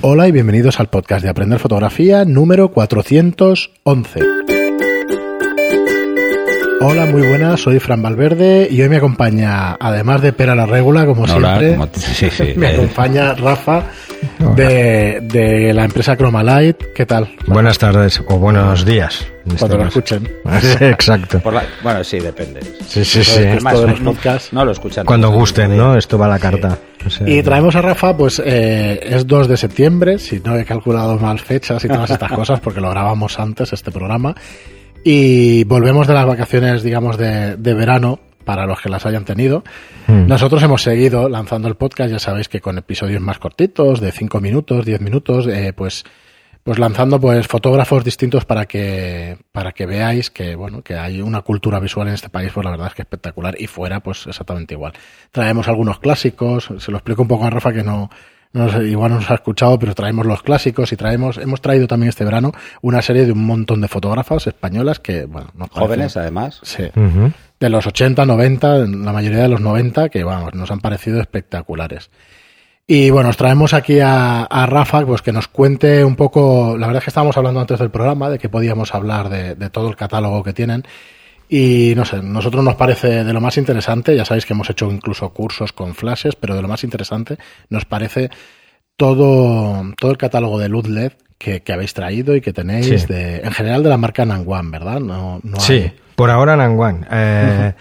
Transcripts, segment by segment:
Hola y bienvenidos al podcast de Aprender Fotografía número 411. Hola, muy buenas, soy Fran Valverde y hoy me acompaña, además de Pera la Regula, como Hola, siempre, como te- sí, sí, me eh, acompaña Rafa de, de la empresa Chromalight. ¿Qué tal? Buenas tardes o buenos días. Cuando lo escuchen. Sí, exacto. por la- bueno, sí, depende. Sí, sí, sí. Además, de los podcasts. no lo escuchan. Cuando gusten, ¿no? Esto va a la carta. O sea, Y traemos a Rafa, pues eh, es 2 de septiembre, si no he calculado mal fechas y todas estas cosas, porque lo grabamos antes este programa. Y volvemos de las vacaciones, digamos, de, de verano, para los que las hayan tenido. Mm. Nosotros hemos seguido lanzando el podcast, ya sabéis que con episodios más cortitos, de 5 minutos, 10 minutos, eh, pues pues lanzando pues fotógrafos distintos para que para que veáis que bueno que hay una cultura visual en este país pues la verdad es que espectacular y fuera pues exactamente igual traemos algunos clásicos se lo explico un poco a Rafa que no no sé, igual no nos ha escuchado pero traemos los clásicos y traemos hemos traído también este verano una serie de un montón de fotógrafas españolas que bueno nos parecen- Jóvenes, además. sí, de los 80, 90, la mayoría de los 90, que vamos, nos han parecido espectaculares. Y bueno, os traemos aquí a, a Rafa, pues que nos cuente un poco, la verdad es que estábamos hablando antes del programa, de que podíamos hablar de, de todo el catálogo que tienen. Y no sé, nosotros nos parece de lo más interesante, ya sabéis que hemos hecho incluso cursos con flashes, pero de lo más interesante nos parece todo, todo el catálogo de luz LED que, que habéis traído y que tenéis, Sí. de, en general de la marca Nangwan, ¿verdad? No, no Sí, hay- por ahora Nangwan. Eh,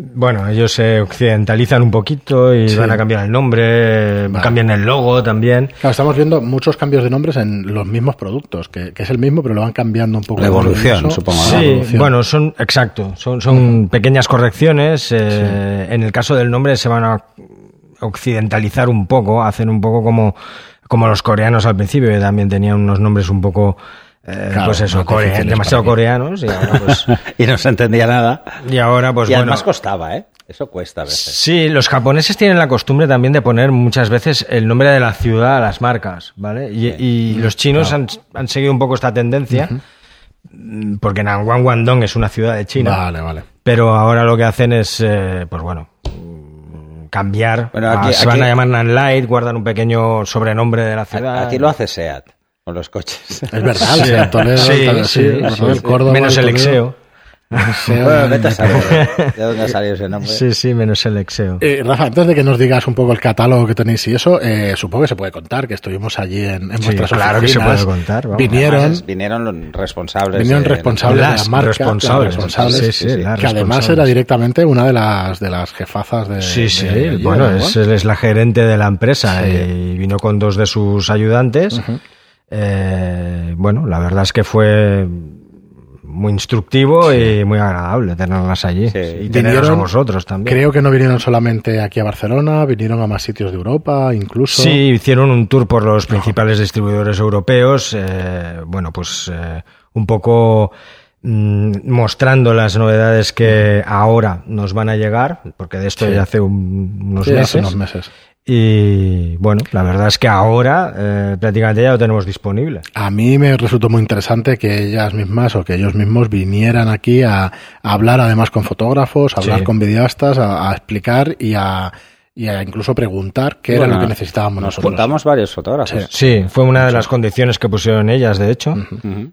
Bueno, ellos se occidentalizan un poquito y Sí. van a cambiar el nombre, Vale. cambian el logo también. Claro, estamos viendo muchos cambios de nombres en los mismos productos, que, que es el mismo, pero lo van cambiando un poco. La evolución, supongo, Sí, evolución. bueno, son, exacto, son, son pequeñas correcciones. eh, En el caso del nombre se van a occidentalizar un poco, hacen un poco como, como los coreanos al principio, que también tenían unos nombres un poco, eh, Claro, pues eso, demasiado coreanos. Y ahora, pues, y no se entendía nada. y ahora, pues y bueno. además costaba, ¿eh? Eso cuesta a veces. Sí, los japoneses tienen la costumbre también de poner muchas veces el nombre de la ciudad a las marcas, ¿vale? Y, y los chinos han, han seguido un poco esta tendencia, mm, porque Nangwan Guangdong es una ciudad de China, Vale, vale. pero ahora lo que hacen es, eh, pues bueno, mm, cambiar. Bueno, a- aquí- se van a llamar Nanlight, guardan un pequeño sobrenombre de la ciudad. Aquí lo hace SEAT con los coches. Es verdad, o sea, Toledo, Sí, tal- sí, ¿verdad? sí, el sí. Córdoba, Menos el. Exeo. Exeo. Bueno, vete a saber de dónde ha salido ese nombre. Sí, sí, menos el Exeo. Eh, Rafa, antes de que nos digas un poco el catálogo que tenéis y eso, eh, supongo que se puede contar que estuvimos allí en, en Sí, vuestras claro que se oficinas. puede contar, vamos. Vinieron, Además, vinieron los responsables. vinieron de- responsables de Las la marca, responsables. las responsables, Sí, sí, sí, que además era directamente una de las de las jefazas de. Sí, sí, de bueno, ¿no? es, él es la gerente de la empresa Sí. y vino con dos de sus ayudantes. Eh, bueno, la verdad es que fue muy instructivo y muy agradable tenerlas allí. Sí. Y teneros a vosotros también. Creo que no vinieron solamente aquí a Barcelona, vinieron a más sitios de Europa, incluso. Sí, hicieron un tour por los principales distribuidores europeos, eh, bueno, pues eh, un poco mm, mostrando las novedades que ahora nos van a llegar, porque de esto Sí. ya hace un- unos Sí, hace meses. unos meses. Y bueno, la verdad es que ahora eh, prácticamente ya lo tenemos disponible. A mí me resultó muy interesante que ellas mismas o que ellos mismos vinieran aquí a, a hablar además con fotógrafos, a hablar Sí. con videastas, a, a explicar y a, y a incluso preguntar qué era lo que necesitábamos Nos nosotros. juntamos varios fotógrafos. Sí, fue una de las condiciones que pusieron ellas, de hecho,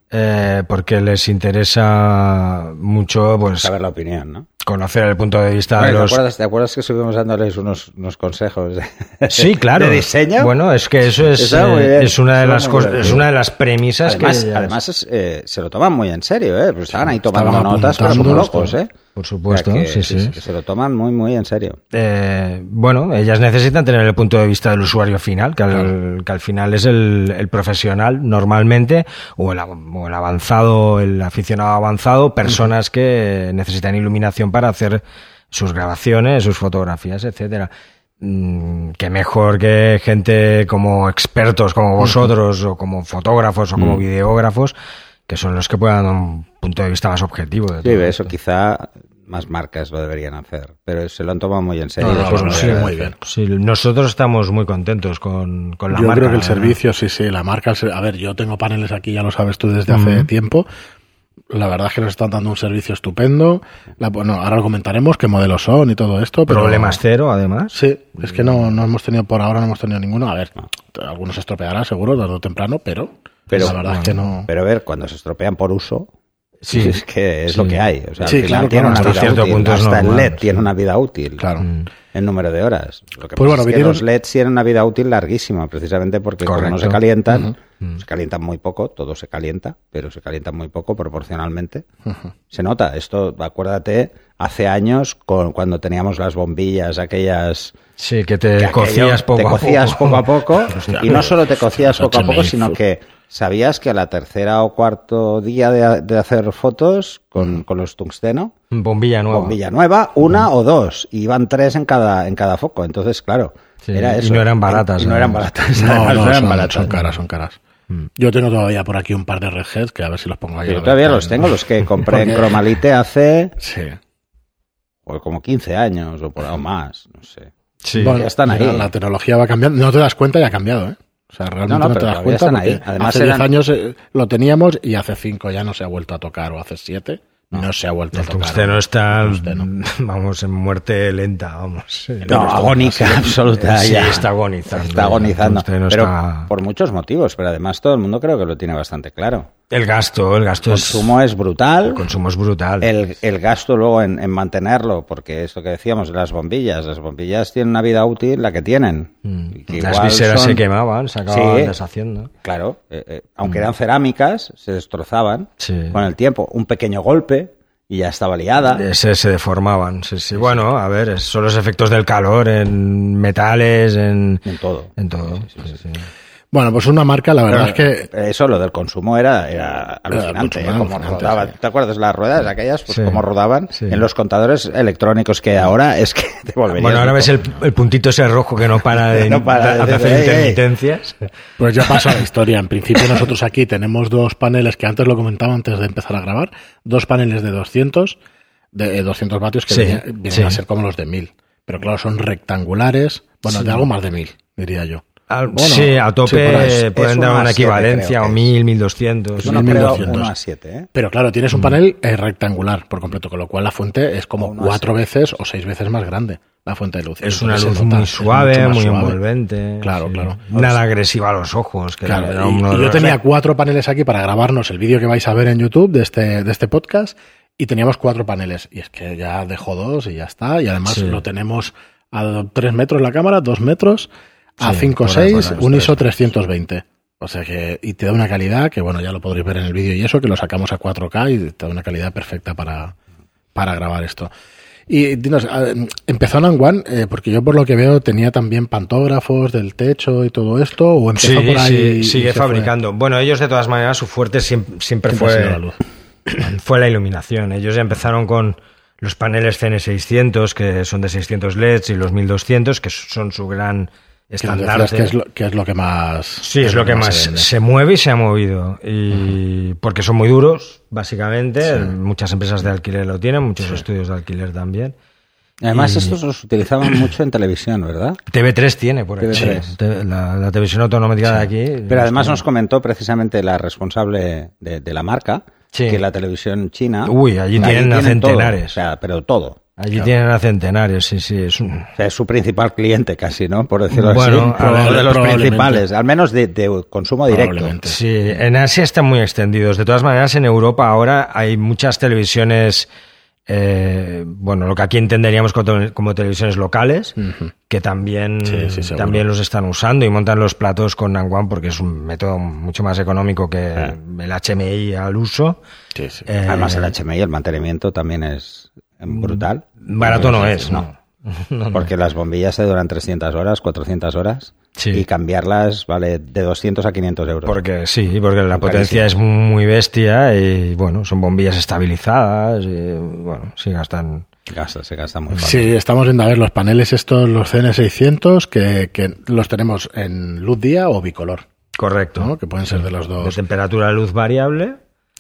eh, porque les interesa mucho pues Saber la opinión, ¿no? conocer el punto de vista Bueno, de ¿te, los... acuerdas, ¿Te acuerdas que estuvimos dándoles unos, unos consejos de, Sí, claro. de diseño? Bueno, es que eso es, eh, es una de las cosas, es una de las premisas además, que ellas- además es, eh, se lo toman muy en serio, ¿eh? Pues estaban ahí tomando Estaban notas, pero como locos, ¿eh? Por supuesto, O sea que, sí, sí. que se lo toman muy, muy en serio. eh, bueno, ellas necesitan tener el punto de vista del usuario final, que al, que al final es el, el profesional normalmente, o el, o el avanzado, el aficionado avanzado, personas que necesitan iluminación para hacer sus grabaciones, sus fotografías, etcétera. Mm, que mejor que gente como expertos como vosotros, o como fotógrafos, o como videógrafos, que son los que puedan dar un punto de vista más objetivo. De Sí, todo eso esto. quizá más marcas lo deberían hacer, pero se lo han tomado muy en serio. No, no, Eso es no, muy sí, muy bien. Sí, nosotros estamos muy contentos con, con la yo marca. creo que el verdad. servicio, sí, sí, la marca. A ver, yo tengo paneles aquí, ya lo sabes tú desde hace tiempo. la verdad es que nos están dando un servicio estupendo. La- bueno, ahora lo comentaremos, qué modelos son y todo esto. Pero, Problemas cero, además. Sí, es que no, no hemos tenido, por ahora no hemos tenido ninguno. A ver, algunos se estropearán seguro, tarde o temprano, pero, Pero- la verdad es que no. Pero a ver, cuando se estropean por uso, Sí. es que es Sí. lo que hay. O sea, Sí, al final claro, tiene claro, una hasta vida cierto útil. punto Hasta el LED tiene una vida útil. Claro. En número de horas. Lo que Pues pasa bueno, es que vinieron- los LEDs tienen una vida útil larguísima, precisamente porque como no se calientan, se calientan muy poco, todo se calienta, pero se calientan muy poco proporcionalmente. Se nota, esto, acuérdate, hace años, con, cuando teníamos las bombillas, aquellas Sí, que te que aquello cocías poco te a cocías poco. poco a poco, y no solo te cocías poco a poco, sino que sabías que a la tercera o cuarto día de, de hacer fotos con, con los tungsteno, Bombilla nueva. bombilla nueva, una o dos, y iban tres en cada, en cada foco. Entonces, claro, Sí, era y no eran baratas, Y no eran baratas. No, además, no, no eran son, baratas. son caras, son caras. Yo tengo todavía por aquí un par de Red que a ver si los pongo ahí. Yo todavía los en- tengo, los que compré en Cromalite hace Sí. pues, como 15 años o, por, o más, no sé. Sí. Bueno, ya están ahí. La, tecnología va cambiando. No te das cuenta y ha cambiado, ¿eh? O sea, realmente No, no, no, te das cuenta están ahí. Además hace 10 eran- años eh, lo teníamos y hace 5 ya no se ha vuelto a tocar o hace 7 no, se ha vuelto El a tocar. tungsteno está, El tungsteno. vamos, en muerte lenta, vamos. No, agónica absoluta. Sí, ya. está agonizando. Está agonizando. Pero está- por muchos motivos, pero además todo el mundo creo que lo tiene bastante claro. El gasto, el gasto El es... consumo es brutal. El consumo es brutal. El, el gasto luego en, en mantenerlo, porque esto que decíamos, las bombillas, las bombillas tienen una vida útil la que tienen. Que Mm. Las viseras son- se quemaban, se acababan Sí. deshaciendo. Claro, eh, eh, aunque eran cerámicas, se destrozaban Mm. Sí. con el tiempo. Un pequeño golpe y ya estaba liada. Eh, Se, se deformaban, sí, sí. Bueno, a ver, son los efectos del calor en metales, en, En todo. en todo. sí, sí. Bueno, pues una marca, la verdad Pero, es que. Eso, lo del consumo era, era alucinante. ¿eh? Como rodaban. sí. ¿Te acuerdas las ruedas aquellas? Pues Sí. como rodaban Sí. en los contadores electrónicos que ahora es que te volverías Bueno, ahora ves el, el puntito ese rojo que no para de, No para de de hacer intermitencias. Pues ya pasa la historia. En principio nosotros aquí tenemos dos paneles que antes lo comentaba antes de empezar a grabar, dos paneles de 200, de 200 vatios que Sí, vienen, vienen sí. a ser como los de 1000. Pero claro, son rectangulares, bueno, de algo más de 1000, diría yo. Al- Bueno, sí, a sí, tope por ahí. pueden Es dar una equivalencia, o que es. 1000, 1200. Bueno, Uno, creo, 1200. uno a 7, ¿eh? Pero claro, tienes un panel eh, rectangular por completo, con lo cual la fuente es como cuatro veces o seis veces más grande, la fuente de luz. Es una luz nota, muy es suave, muy suave. envolvente. Claro, sí. claro. Nada agresiva a los ojos. Que Claro, era y- uno de y, yo los- tenía cuatro paneles aquí para grabarnos el vídeo que vais a ver en YouTube de este, de este podcast y teníamos cuatro paneles y es que ya dejo dos y ya está y además Sí. lo tenemos a tres metros la cámara, dos metros, a Sí, 5 por ahí, 6, por ahí, un tres. ISO 320. O sea que, y te da una calidad que bueno, ya lo podréis ver en el vídeo y eso, que lo sacamos a 4K y te da una calidad perfecta para, para grabar esto. Y dinos, empezó en One, eh, porque yo por lo que veo tenía también pantógrafos del techo y todo esto, o empezó Sí, por ahí. sí, y sigue fue? fabricando. Bueno, ellos de todas maneras, su fuerte siempre, siempre sido la fue, luz. fue la iluminación. Ellos ya empezaron con los paneles CN600, que son de 600 LEDs, y los 1200, que son su gran Estandarte. que es, lo, que es lo que más. Sí, es lo que más se mueve y se ha movido. Y porque son muy duros, básicamente. Muchas empresas de alquiler lo tienen, muchos estudios de alquiler también. Además, Y- estos los utilizaban mucho en televisión, ¿verdad? TV3 tiene, por ejemplo. TV3. Te- La, la televisión automática de aquí. Pero además nos comentó precisamente la responsable de, de la marca Sí. que la televisión china. Uy, allí tienen a todo, centenares. o sea, pero todo. Allí tienen a centenares, sí, sí. Es un... O sea, es su principal cliente casi, ¿no? Por decirlo Bueno, así. Uno de los principales, al menos de, de consumo directo. Sí, en Asia están muy extendidos. De todas maneras, en Europa ahora hay muchas televisiones, eh, bueno, lo que aquí entenderíamos como, como televisiones locales, que también, Sí, sí, seguro. también los están usando y montan los platos con Nanguan porque es un método mucho más económico que el HMI al uso. Sí, sí. Eh, Además, el HMI, el mantenimiento también es brutal. Barato no es, ¿no? No, no. Porque las bombillas se duran 300 horas, 400 horas. Sí. Y cambiarlas vale de 200 a 500 euros. Porque sí, porque la potencia es muy bestia y bueno, son bombillas estabilizadas y bueno, sí gastan. Gasta, se gasta muy fácil. Sí, estamos viendo a ver los paneles estos, los CN600, que, que los tenemos en luz día o bicolor, Correcto. ¿no? que pueden ser de los De dos. temperatura de luz variable.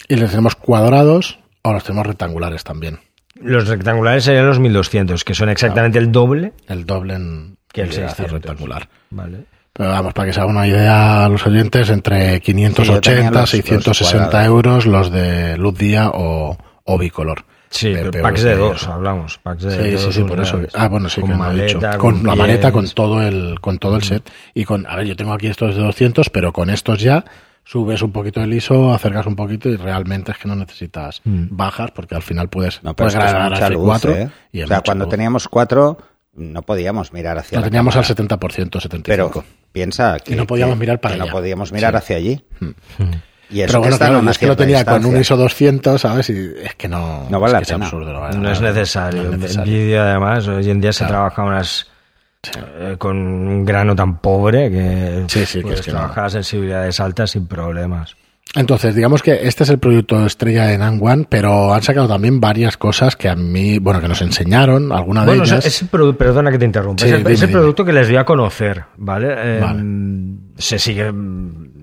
Y los tenemos cuadrados o los tenemos rectangulares también. Los rectangulares serían los 1200, que son exactamente el doble El doble en que el que hace 600. rectangular. Vale. Pero vamos, para que se haga una idea a los oyentes, entre 580, los- los 660 cuadrados. euros los de luz día o, o bicolor. Sí, pero packs de dos, hablamos. Packs de Sí, sí, dos sí, por eso. Ah, bueno, sí, con que no he dicho. maleta, Con la maleta, con todo el, con todo el set. Y con, a ver, yo tengo aquí estos de 200, pero con estos ya subes un poquito el ISO, acercas un poquito y realmente es que no necesitas Mm. bajas porque al final puedes, No, pero puedes es es grabar mucha hacia luz, 4 ¿eh? y es O sea, cuando luz. teníamos cuatro, no podíamos mirar hacia Lo la teníamos cámara. al 70%, 75%. Pero piensa que, Y no podíamos que- mirar para que no allá. podíamos mirar Sí. hacia allí. Y eso pero bueno, claro, una es que lo tenía con un distancia. ISO 200, ¿sabes? Y es que no, No vale es la que es pena. absurdo. la No verdad. es necesario. No es En necesario. vídeo, además, hoy en día se Claro. trabaja unas eh, con un grano tan pobre que Sí, sí, que puedes es que no. trabajar a sensibilidades altas sin problemas. Entonces, digamos que este es el proyecto estrella de Nan One, pero han sacado también varias cosas que a mí, bueno, que nos enseñaron, alguna de Bueno, ellas. produ- perdona que te interrumpa. Sí, ese dime, ese dime. producto que les dio a conocer, ¿vale? Eh, Vale. Se sigue,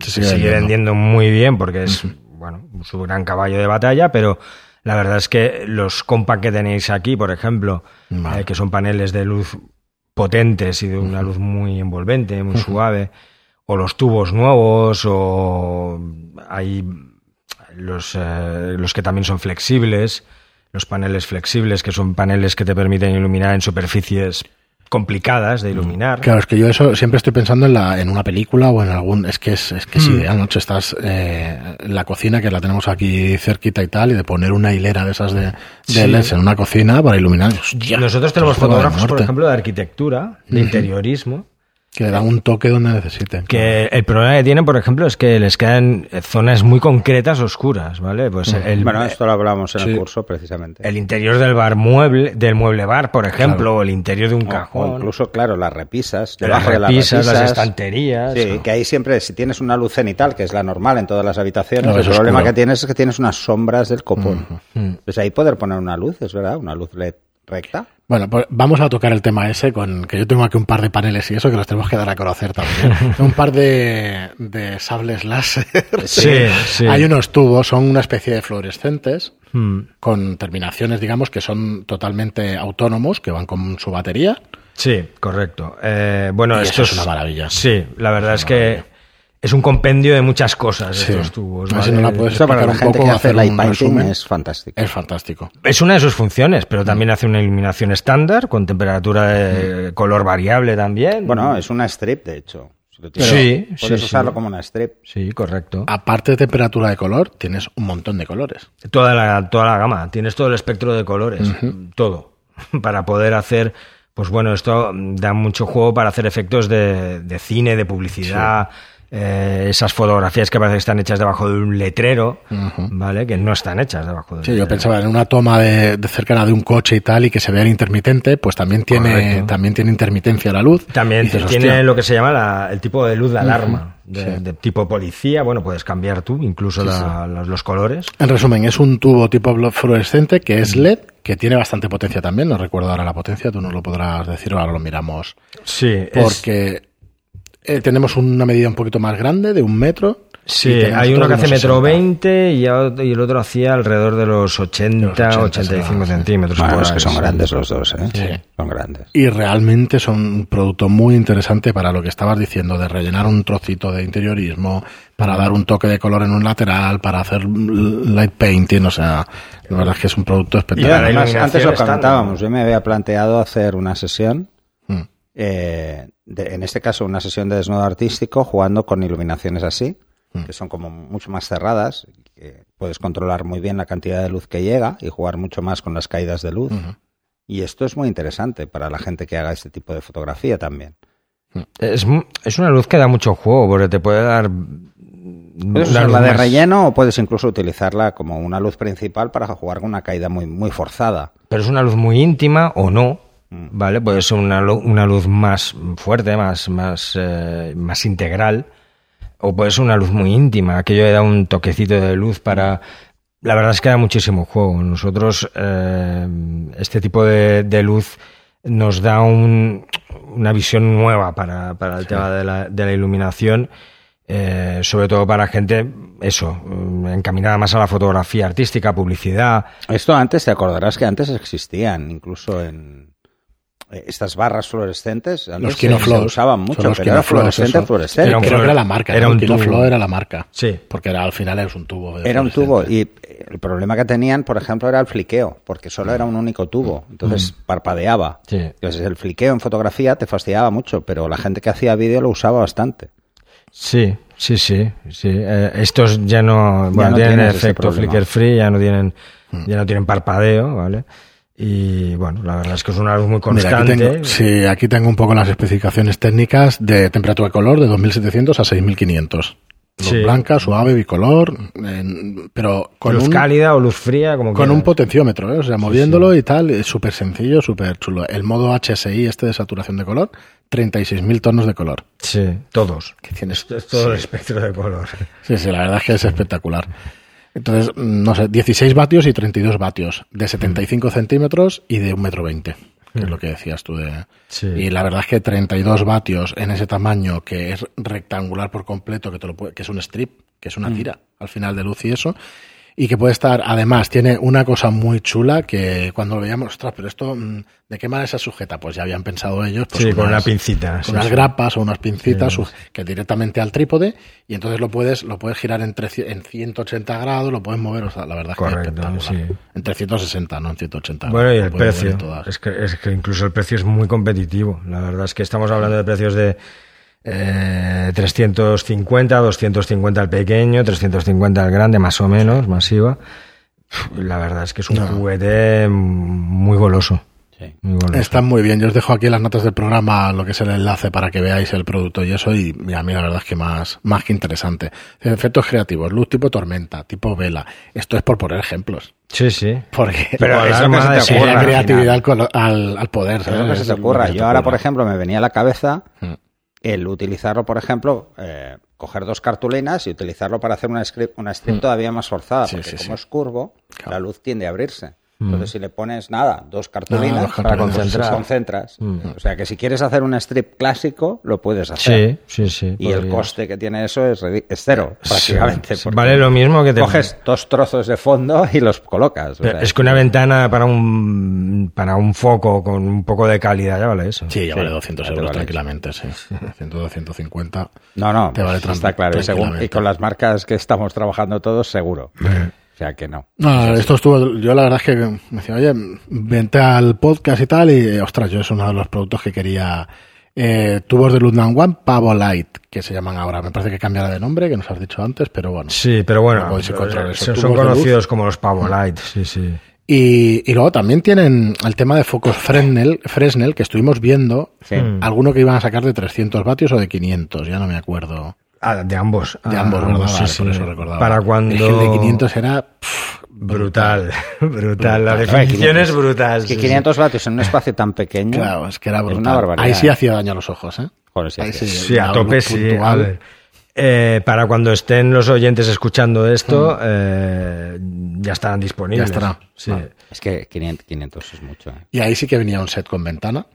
Se se sigue vendiendo. vendiendo muy bien porque es, bueno, su gran caballo de batalla, pero la verdad es que los compact que tenéis aquí, por ejemplo, Vale. eh, que son paneles de luz potentes y de una luz muy envolvente, muy suave, o los tubos nuevos, o hay los, eh, los que también son flexibles, los paneles flexibles, que son paneles que te permiten iluminar en superficies complicadas de iluminar. Claro, es que yo eso siempre estoy pensando en, la, en una película o en algún. Es que es, es, que es Mm. ideal, ¿no? Si Estás eh, en la cocina, que la tenemos aquí cerquita y tal, y de poner una hilera de esas de, de Sí. LEDs en una cocina para iluminar. hostia, Nosotros tenemos esto es juego de fotógrafos, por ejemplo, de arquitectura, de interiorismo, Que le dan un toque donde necesiten. que el problema que tienen, por ejemplo, es que les quedan zonas muy concretas oscuras, ¿vale? Pues el, Bueno, esto lo hablamos en Sí. el curso precisamente. el interior del bar mueble, del mueble bar, por ejemplo, o el interior de un O- cajón. O incluso, claro, las repisas. las debajo de repisas, las las repisas. estanterías. Sí, que ahí siempre, si tienes una luz cenital, que es la normal en todas las habitaciones, No, el problema oscuro. que tienes es que tienes unas sombras del copón. Mm. Pues ahí poder poner una luz, es verdad, una luz LED recta. Bueno, pues vamos a tocar el tema ese, con que yo tengo aquí un par de paneles y eso que los tenemos que dar a conocer también. un par de, de sables láser. Sí, sí. Hay unos tubos, son una especie de fluorescentes Mm. con terminaciones, digamos, que son totalmente autónomos, que van con su batería. Sí, correcto. Eh, bueno, esto es una maravilla. Sí, la verdad es, que maravilla. Es un compendio de muchas cosas Sí. estos tubos. Si no la puedes para la un gente poco, que hace hacer light un painting resumen. es fantástico. Es fantástico. Es una de sus funciones, pero también hace una iluminación estándar con temperatura de color variable también. Bueno, es una strip, de hecho. Si tienes- Sí, Puedes sí, usarlo sí. como una strip. Sí, correcto. Aparte de temperatura de color, tienes un montón de colores. Toda la, toda la gama, tienes todo el espectro de colores, todo, para poder hacer, pues bueno, esto da mucho juego para hacer efectos de, de cine, de publicidad, eh, esas fotografías que parece que están hechas debajo de un letrero, ¿vale? Que no están hechas debajo de un Sí, yo pensaba en una toma de, de cercana de un coche y tal y que se vea intermitente, pues también tiene, Correcto. también tiene intermitencia la luz. También dices, tiene "Hostia". lo que se llama la- el tipo de luz de alarma, de, sí. de tipo policía, bueno, puedes cambiar tú incluso la- los- los colores. En resumen, es un tubo tipo fluorescente que es LED, que tiene bastante potencia también. No recuerdo ahora la potencia, tú nos lo podrás decir, ahora lo miramos. Sí, es- Porque eh, tenemos una medida un poquito más grande, de un metro. Sí, hay uno que hace metro 60. 20 y, el otro hacía alrededor de los 80, Los 80, 85 sí. centímetros. Bueno, es que son grandes los dos, ¿eh? Sí. Son grandes. Y realmente son un producto muy interesante para lo que estabas diciendo, de rellenar un trocito de interiorismo, para dar un toque de color en un lateral, para hacer light painting, o sea, la verdad es que es un producto espectacular. además, antes lo comentábamos, yo me había planteado hacer una sesión. Eh, de- en este caso una sesión de desnudo artístico, jugando con iluminaciones así, Mm. que son como mucho más cerradas, que puedes controlar muy bien la cantidad de luz que llega y jugar mucho más con las caídas de luz. Y esto es muy interesante para la gente que haga este tipo de fotografía también. Es, mu- es una luz que da mucho juego, porque te puede dar. Puedes usarla luz de más- relleno o puedes incluso utilizarla como una luz principal para jugar con una caída muy, muy forzada. Pero es una luz muy íntima o no. ¿Vale? Puede ser una, una luz más fuerte, más, más, eh, más integral. O puede ser una luz muy íntima. Aquello le da un toquecito de luz para. La verdad es que da muchísimo juego. Nosotros, eh, este tipo de, de luz nos da un- una visión nueva para, para el tema de la, de la iluminación. eh, sobre todo para gente, eso, encaminada más a la fotografía artística, publicidad. Esto antes, te acordarás que antes existían, incluso en, estas barras fluorescentes antes Los Kinoflow. se usaban mucho, los pero era Kinoflow, fluorescente, eso. fluorescente. Era un Creo que era la marca. era ¿no? un Kilo tubo. Flow era la marca. Sí. Porque era, al final es un tubo. Era un tubo y el problema que tenían, por ejemplo, era el fliqueo, porque solo era un único tubo, entonces parpadeaba. Sí. Entonces el fliqueo en fotografía te fastidiaba mucho, pero la gente que hacía vídeo lo usaba bastante. Sí, sí, sí, sí. Eh, estos ya no, bueno, no tienen efecto flicker free, ya no tienen, ya no tienen parpadeo, ¿vale? Y bueno, la verdad es que es una luz muy Mira, aquí constante. tengo, sí, aquí tengo un poco las especificaciones técnicas de temperatura de color de 2700 a 6500. Luz Sí. blanca, suave, bicolor, pero con luz un, cálida o luz fría, como con quieras. un potenciómetro, ¿eh? o sea, moviéndolo y tal, es súper sencillo, súper chulo. El modo HSI este de saturación de color, 36.000 tonos de color. Sí, todos. Que tienes, es todo el espectro de color. Sí, sí, la verdad es que es espectacular. Entonces, mm, no sé, 16 vatios y 32 vatios, de 75 centímetros y de 1,20 metro, veinte, que es lo que decías tú de... Sí. Y la verdad es que 32 vatios en ese tamaño, que es rectangular por completo, que, te lo puede- que es un strip, que es una tira al final de luz y eso, y que puede estar, además, tiene una cosa muy chula que cuando lo veíamos, ostras, pero esto, mm, ¿de qué manera se sujeta? Pues ya habían pensado ellos. Pues Sí, con una unas- pincita. con sí, unas sí. grapas o unas pincitas que directamente al trípode y entonces lo puedes lo puedes girar entre, ci- en 180 grados, lo puedes mover, o sea, la verdad es que es espectacular. sí. En 360, no en 180. Bueno, y el precio. en. Es que, es que incluso el precio es muy competitivo. La verdad es que estamos hablando de precios de eh, 350, 250 el pequeño, 350 el grande, más o menos, masiva. La verdad es que es un juguete muy goloso. Sí. Muy goloso. Están muy bien. Yo os dejo aquí en las notas del programa lo que es el enlace para que veáis el producto y eso. Y a mí la verdad es que más, más que interesante. Efectos creativos, luz tipo tormenta, tipo vela. Esto es por poner ejemplos. Sí, sí. Porque Pero Por es la lo que arma se te ocurra. al creatividad al, al, al poder. Es lo ¿sabes? que se te ocurra. Yo ahora, por ejemplo, me venía a la cabeza Mm. El utilizarlo, por ejemplo, eh, coger dos cartulinas y utilizarlo para hacer una script, una strip todavía más forzada, Mm. Sí, porque sí, como sí. es curvo, Claro. la luz tiende a abrirse. Entonces, si le pones nada, dos cartulinas, Ah, dos Para concentrar. pues concentras. O sea, que si quieres hacer un strip clásico, lo puedes hacer. Sí, sí, sí. Y el coste que tiene eso es, cero, prácticamente. Sí, Vale lo mismo que te Coges dos trozos de fondo y los colocas. o Pero sea, es que una ventana para un para un foco con un poco de calidad ya vale eso. Sí, ya Sí, vale 200 ya te euros vale tranquilamente, sí. 100, 250. No, no, Te vale pues está claro. Y, según- y con las marcas que estamos trabajando todos, seguro. Sea que no. No, esto estuvo, yo la verdad es que me decía, oye, vente al podcast y tal, y ostras, yo es uno de los productos que quería. Eh, tubos de Ludman One Pavo Light, que se llaman ahora. Me parece que cambiará de nombre, que nos has dicho antes, pero bueno. Sí, pero bueno, No podéis encontrar eh, esos son, conocidos como los Pavo Light, sí, sí. Y, y luego también tienen el tema de focos Fresnel, Fresnel que estuvimos viendo. Sí. Alguno que iban a sacar de 300 vatios o de 500, ya no me acuerdo. Ah, de ambos. De Ah, ambos, ¿verdad? sí, Vale, sí. por eso recordaba. Para cuando el de 500 era. pff, brutal, brutal, la Brutal. definición es brutal. Es que sí, 500 vatios en un espacio tan pequeño. Claro, es que era brutal. una barbaridad. Ahí sí hacía daño a los ojos, ¿eh? Joder, sí, Ahí sí. sí. Sí, a tope sí. puntual. A ver. Eh, para cuando estén los oyentes escuchando Mm. esto, eh, ya estarán disponibles. Ya estará. Sí, Vale. Es que 500, 500 es mucho. ¿eh? Y ahí sí que venía un set con ventana.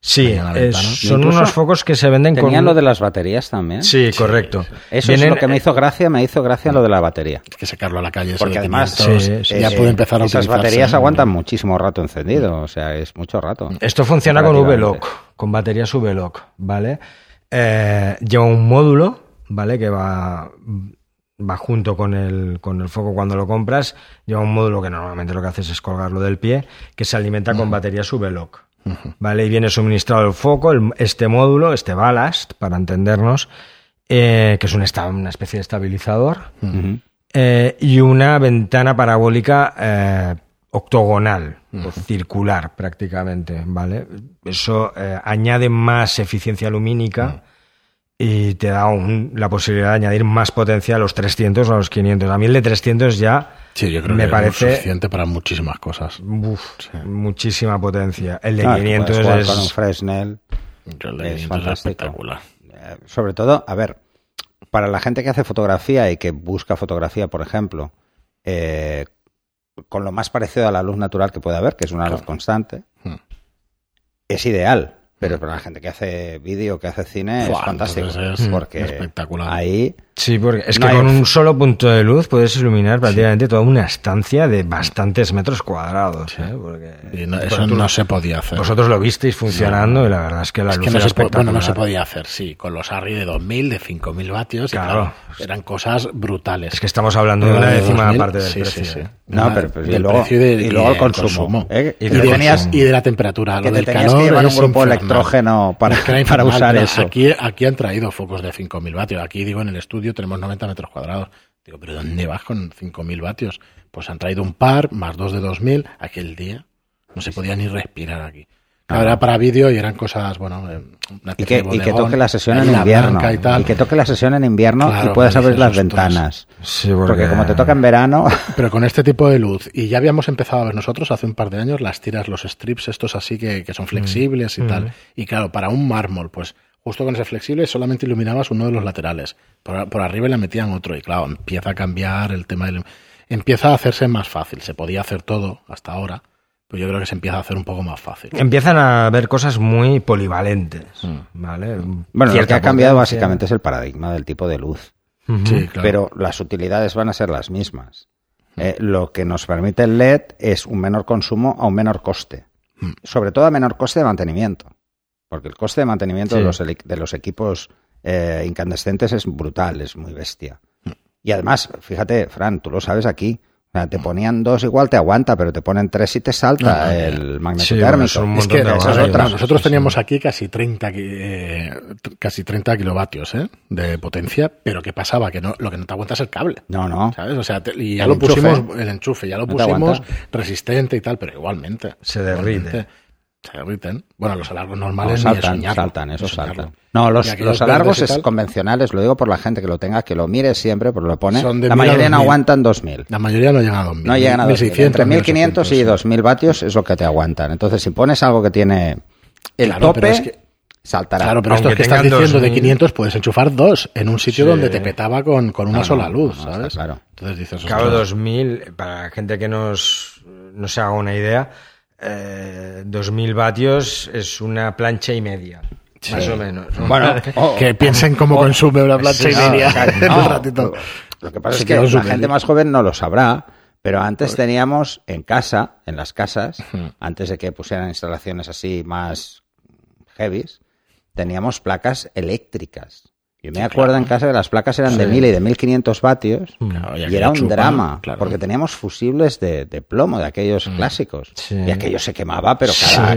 Sí ventana. son Incluso unos focos que se venden con... Tenían lo de las baterías también. Sí, correcto. Eso Vienen- es lo que me hizo gracia, me hizo gracia lo de la batería. Hay que sacarlo a la calle. Porque de además 500, Sí, sí, ya sí. puede empezar a esas baterías aguantan muchísimo rato encendido, o sea, es mucho rato. Esto funciona con. VLOC, con baterías VLOC, ¿vale? Eh, lleva un módulo, ¿vale? Que va, va junto con el, con el foco cuando lo compras. Lleva un módulo que normalmente lo que haces es colgarlo del pie, que se alimenta con baterías VLOC, ¿vale? Y viene suministrado el foco, el- este módulo, este ballast, para entendernos, eh, que es un esta- una especie de estabilizador. Eh, y una ventana parabólica eh, octogonal, o circular prácticamente, ¿vale? Eso eh, añade más eficiencia lumínica y te da un- la posibilidad de añadir más potencia a los 300 o a los 500. A mí el de 300 ya Sí, yo creo me que parece es suficiente para muchísimas cosas. uf, muchísima potencia. El de es que 500 puedes jugar es... con un Fresnel. Yo el de Es 500 es fantástico. espectacular. Eh, sobre todo, a ver, para la gente que hace fotografía y que busca fotografía, por ejemplo, eh, con lo más parecido a la luz natural que puede haber, que es una luz constante, Hmm. es ideal. Pero para la gente que hace vídeo, que hace cine, Buah, es fantástico. es porque espectacular. ahí Sí, porque es No que con un solo punto de luz puedes iluminar prácticamente toda una estancia de bastantes metros cuadrados. ¿eh? Porque Y no- eso no se podía hacer. vosotros lo visteis funcionando y la verdad es que la Es luz que no era se, bueno, no se podía hacer, sí, con los Arri de 2000, de 5000 vatios, y Claro. claro, eran cosas brutales. Es que estamos hablando de una de décima 2000, parte del sí, precio. sí, sí. ¿eh? No, pero y del luego- precio y, de- y luego el del consumo, ¿eh? Y de- tenías- y de la temperatura. que lo te del tenías calor que llevar un grupo infernal. electrógeno para, Es que era para usar eso. Aquí, aquí han traído focos de 5.000 vatios. Aquí, digo, en el estudio tenemos 90 metros cuadrados. Digo, ¿pero dónde vas con 5.000 vatios? Pues han traído un par, más dos de 2.000. Aquel día no se podía ni respirar aquí. Claro, era para vídeo y eran cosas, bueno, eh, una Y que, de y que bodegón, toque la sesión en invierno. y tal. que toque la sesión en invierno Claro, y puedas abrir las ventanas. Sí, Porque como te toca en verano, Pero con este tipo de luz, y ya habíamos empezado a ver nosotros hace un par de años las tiras, los strips estos así que, que son flexibles y tal. Y claro, para un mármol, pues justo con ese flexible solamente iluminabas uno de los laterales. Por, por arriba le metían otro y claro, empieza a cambiar el tema del... Empieza a hacerse más fácil. Se podía hacer todo hasta ahora, pero yo creo que se empieza a hacer un poco más fácil. Empiezan a ver cosas muy polivalentes. ¿vale? bueno, lo que Cierta ha cambiado potencia. básicamente es el paradigma del tipo de luz. Sí, claro. Pero las utilidades van a ser las mismas. Eh, lo que nos permite el LED es un menor consumo a un menor coste. Mm. Sobre todo a menor coste de mantenimiento. Porque el coste de mantenimiento Sí. de, los, de los equipos eh, incandescentes es brutal, es muy bestia. Y además, fíjate, Fran, tú lo sabes aquí. o sea, te ponían dos igual te aguanta, pero te ponen tres y te salta No, no, el magneto Sí, bueno, Es que esa es otra. Nosotros teníamos aquí casi 30, ki- eh, casi 30 kilovatios ¿eh? de potencia, pero ¿qué pasaba? Que no, lo que no te aguanta es el cable. No, no. ¿Sabes? O sea, te- y ya El lo enchufe. pusimos, el enchufe, ya lo No pusimos resistente y tal, pero igualmente. Se derrite. igualmente, Se derriten. Bueno, los alargos No, normales ni de saltan, soñarlo, saltan, ni eso soñarlo. saltan. No, los, los alargos es convencionales, lo digo por la gente que lo tenga, que lo mire siempre, porque lo pone. Son de La 1000 a mayoría no 2000. aguantan 2000. La mayoría no llegan a 2000. No llegan a 2000. 1600, Entre 1500 y 1800, 2000 vatios es lo que te aguantan. Entonces, si pones algo que tiene el Claro, pero tope, es que- saltará. Claro, pero esto Aunque que estás diciendo de 2000. 500 puedes enchufar dos en un sitio Sí. donde te petaba con, con una No, no, sola luz, no, no, ¿sabes? claro. Entonces dices, Claro, ostras, 2000, para la gente que nos, no se haga una idea, eh, 2000 vatios es una plancha y media. Más o menos. ¿no? Bueno, que piensen cómo consume una plancha Sí, y no, media no. ratito. Lo que pasa es que la gente más joven no lo sabrá, pero antes teníamos en casa, en las casas, antes de que pusieran instalaciones así más heavies, teníamos placas eléctricas. Yo me acuerdo en casa que las placas eran de Sí. 1000 y de 1500 vatios Claro, y era un drama, claro. porque teníamos fusibles de, de plomo, de aquellos clásicos. Sí. Y aquello se quemaba, pero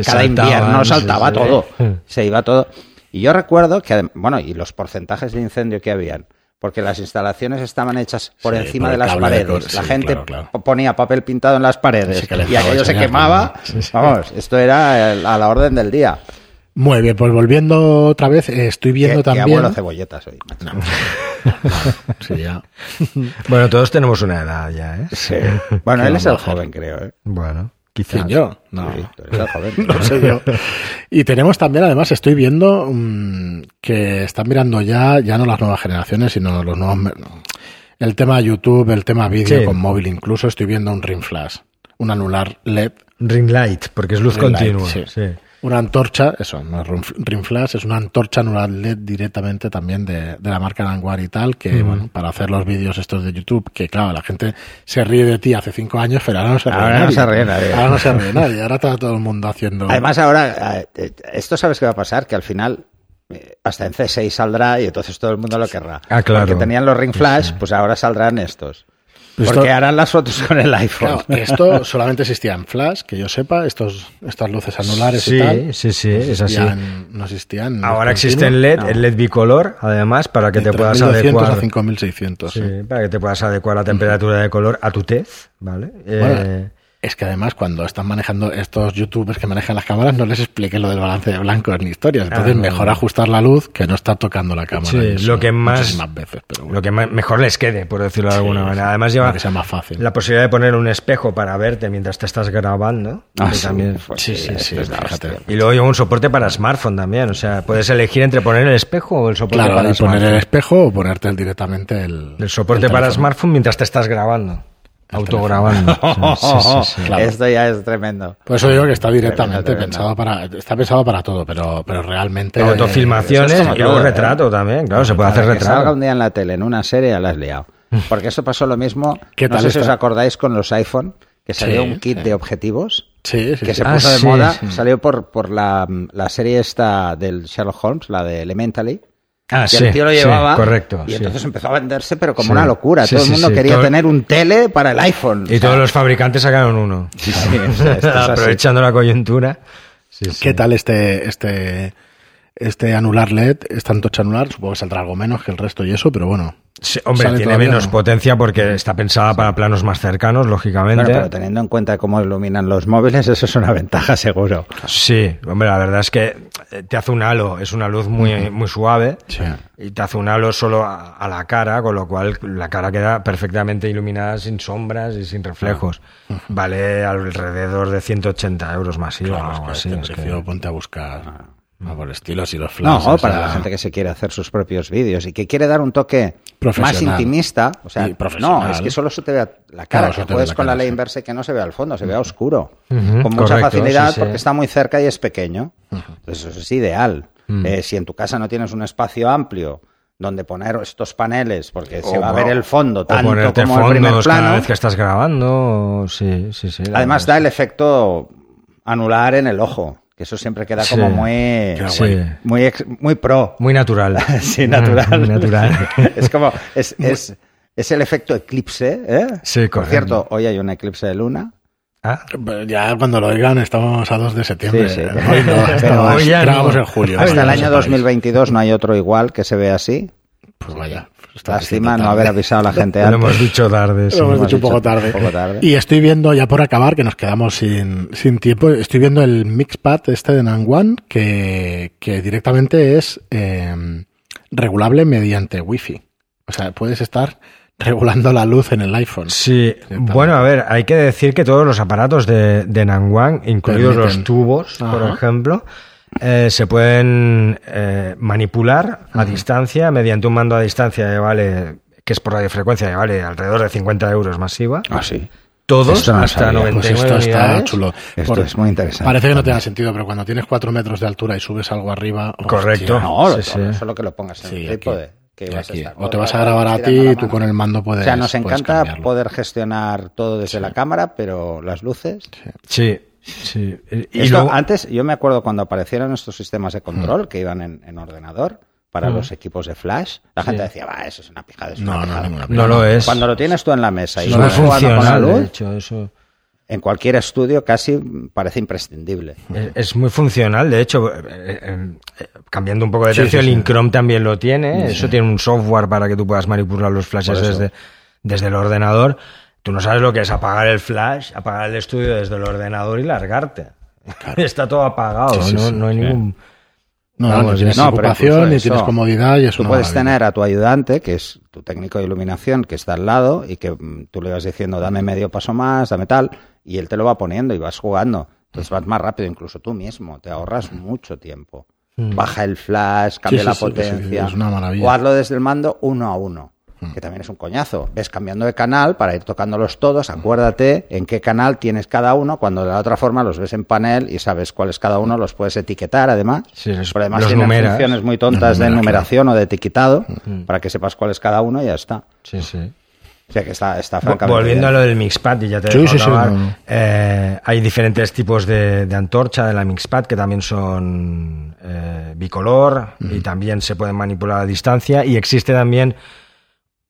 cada, invierno saltaba todo. Se iba todo. Y yo recuerdo que, bueno, y los porcentajes de incendio que habían, porque las instalaciones estaban hechas por Sí, encima por de las de paredes. la gente claro, claro. p- ponía papel pintado en las paredes y aquello se se quemaba. Vamos, esto era el- a la orden del día. Muy bien, pues volviendo otra vez, estoy viendo Qué- qué también. abuelo cebolletas hoy. macho. Sí, ya. Bueno, todos tenemos una edad ya, ¿eh? Sí. Bueno, ¿Qué él es el joven, creo. ¿eh? Bueno, quizás. ¿Quién, yo? No. Sí, tú eres el joven. No sé yo. Y tenemos también, además, estoy viendo mm, que están mirando ya, ya no las nuevas generaciones, sino los nuevos. El tema YouTube, el tema vídeo Sí. con móvil incluso, estoy viendo un ring flash, un anular LED. Ring light, porque es luz Ring light, continua. sí. sí. Una antorcha, eso, no es ring- flash, es una antorcha anular LED directamente también de, de la marca Langwar y tal, que bueno, para hacer los vídeos estos de YouTube, que claro, la gente se ríe de ti hace cinco años, pero ahora no se ríe Ahora no se ríe nadie. Ahora no se ríe nadie, ahora está todo el mundo haciendo... Además, ahora, eh, eh, esto sabes qué va a pasar, que al final eh, hasta en C6 saldrá y entonces todo el mundo lo querrá. Ah, claro. Porque tenían los ring flash, pues ahora saldrán estos. Esto- Porque harán las fotos con el iPhone. Claro, esto solamente existía en Flash, que yo sepa, estos, estas luces anulares Sí, y tal. sí, sí, no es así. existían- No existían. Ahora existe el. LED, el LED bicolor, además, para que De te puedas 3200 adecuar. a 5600. Sí, sí. para que te puedas adecuar la temperatura de color a tu tez, ¿vale? Eh, Bueno, es que además cuando están manejando estos youtubers que manejan las cámaras no les expliquen lo del balance de blancos ni historias. Entonces Ah, no. mejor ajustar la luz que no estar tocando la cámara. Sí, eso lo que más- muchísimas veces, pero bueno, lo que ma- mejor les quede, por decirlo de Sí, alguna manera. Además lleva que sea más fácil. la posibilidad de poner un espejo para verte mientras te estás grabando. Ah, sí, también- pues sí, sí, sí, fíjate. Y luego lleva un soporte para smartphone también. O sea, puedes elegir entre poner el espejo o el soporte Claro, para y poner smartphone. el espejo o ponerte directamente el. El soporte el para smartphone mientras te estás grabando. Autograbando. Sí, sí, sí, sí. Claro. Esto ya es tremendo. Por eso digo que está directamente Tremendo, pensado para, está pensado para todo, pero, pero realmente. Autofilmaciones es como y luego todo, ¿eh? retrato también, claro, se puede hacer Para que salga retrato. un día en la tele, en una serie, ya la has liado. Porque eso pasó lo mismo, ¿Qué no tal sé si os está? acordáis con los iPhone, que salió Sí, un kit de objetivos Sí, sí, que sí. se Ah, puso de sí, moda, sí. salió por, por la, la serie esta del Sherlock Holmes, la de Elementally. Ah, que sí, el tío lo sí, llevaba correcto. y sí. entonces empezó a venderse pero como Sí. una locura Sí, todo el mundo sí. quería Todo- tener un tele para el iPhone Y todos los fabricantes sacaron uno. Sí, sí, o sea, es. Aprovechando la coyuntura. Sí, sí. ¿Qué tal este, este, este anular LED? Este antocha anular, supongo que saldrá algo menos que el resto y eso, pero bueno. Sí, hombre, tiene todavía, menos ¿no? potencia porque está pensada para planos más cercanos, lógicamente. Bueno, pero teniendo en cuenta cómo iluminan los móviles eso es una ventaja seguro Sí, hombre, la verdad es que eh, te hace un halo, es una luz muy, muy suave Sí. y te hace un halo solo a, a la cara, con lo cual la cara queda perfectamente iluminada sin sombras y sin reflejos. Vale alrededor de 180 euros más IVA Claro, o es algo que así. este es que- ponte a buscar a por estilos y los no flashes. para la gente que se quiere hacer sus propios vídeos y que quiere dar un toque más intimista o sea no es que solo se te vea la cara Claro, que puedes la con la ley sí. inversa y que no se vea al fondo se vea oscuro con mucha correcto, facilidad sí, sí. porque está muy cerca y es pequeño Entonces, eso es ideal Mm. Eh, si en tu casa no tienes un espacio amplio donde poner estos paneles porque se va a ver el fondo tanto como el primer fondos cada plano vez que estás grabando. Sí, sí, sí. además da el efecto anular en el ojo que eso siempre queda Sí. como muy Sí. muy ex- muy pro Muy natural. sí natural Muy natural. es como es, es, es el efecto eclipse ¿eh? Sí, por correcto. cierto hoy hay un eclipse de luna Ah, Ya cuando lo oigan estamos a 2 de septiembre. Sí, sí. Hoy no, estamos- Hoy ya no. en julio. hasta el año lo sepáis. 2022 no hay otro igual que se ve así Pues vaya. Está lástima no haber avisado a la gente lo antes hemos dicho tarde. sí. Lo hemos hemos dicho un poco tarde. un poco tarde. Y estoy viendo, ya por acabar, que nos quedamos sin, sin tiempo, estoy viendo el Mixpad este de Nangwan, que, que directamente es eh, regulable mediante Wi-Fi. O sea, puedes estar regulando la luz en el iPhone. Sí, bueno, a ver, hay que decir que todos los aparatos de, de Nangwan, incluidos Permiten. los tubos, por ejemplo, eh, se pueden eh, manipular a distancia mediante un mando a distancia que vale, que es por radiofrecuencia, que vale alrededor de 50 euros masiva. ah sí Todos Esto no hasta sabía. Pues 99 Pues esto está chulo. Esto es muy interesante. Parece que no tenga sentido, pero cuando tienes 4 metros de altura y subes algo arriba... Correcto. hostia. no lo- Sí, sí. solo que lo pongas en Sí, el trípode. O te vas a grabar a ti y tú con el mando puedes o sea nos encanta cambiarlo. poder gestionar todo desde la cámara pero las luces Sí, sí. Y Esto, luego- antes, yo me acuerdo cuando aparecieron estos sistemas de control que iban en, en ordenador para los equipos de flash, la gente decía, va, eso es una pijada. eso es No, una no, pijada". ninguna no lo es. Cuando lo tienes tú en la mesa y jugando con la de luz, hecho, eso. en cualquier estudio casi parece imprescindible. Es, es muy funcional, de hecho, eh, eh, eh, cambiando un poco de Sí, tercio, sí, el sí. Incrom también lo tiene, eso tiene un software para que tú puedas manipular los flashes desde, desde el ordenador. Tú no sabes lo que es apagar el flash, apagar el estudio desde el ordenador y largarte. Está todo apagado, Sí, sí, no, hay ningún... No, Vamos, no tienes no, ocupación, ni eso, tienes comodidad y es Tú puedes tener a tu ayudante, que es tu técnico de iluminación, que está al lado y que mm, tú le vas diciendo, dame medio paso más, dame tal, y él te lo va poniendo y vas jugando. Entonces vas más rápido, incluso tú mismo, te ahorras mucho tiempo. Baja el flash, cambia sí, la sí, potencia. es una maravilla. O hazlo desde el mando uno a uno, que también es un coñazo. Ves cambiando de canal para ir tocándolos todos, acuérdate en qué canal tienes cada uno, cuando de la otra forma los ves en panel y sabes cuál es cada uno, los puedes etiquetar además. Sí, los- Pero además tienen numeras. funciones muy tontas de numeración o de etiquetado para que sepas cuál es cada uno y ya está. Sí, sí. O sea que está, francamente Volviendo a lo del Mixpad, y ya te Sí, dejo sí, sí, acabar, no, no. eh, hay diferentes tipos de, de antorcha de la Mixpad que también son eh, bicolor y también se pueden manipular a distancia y existe también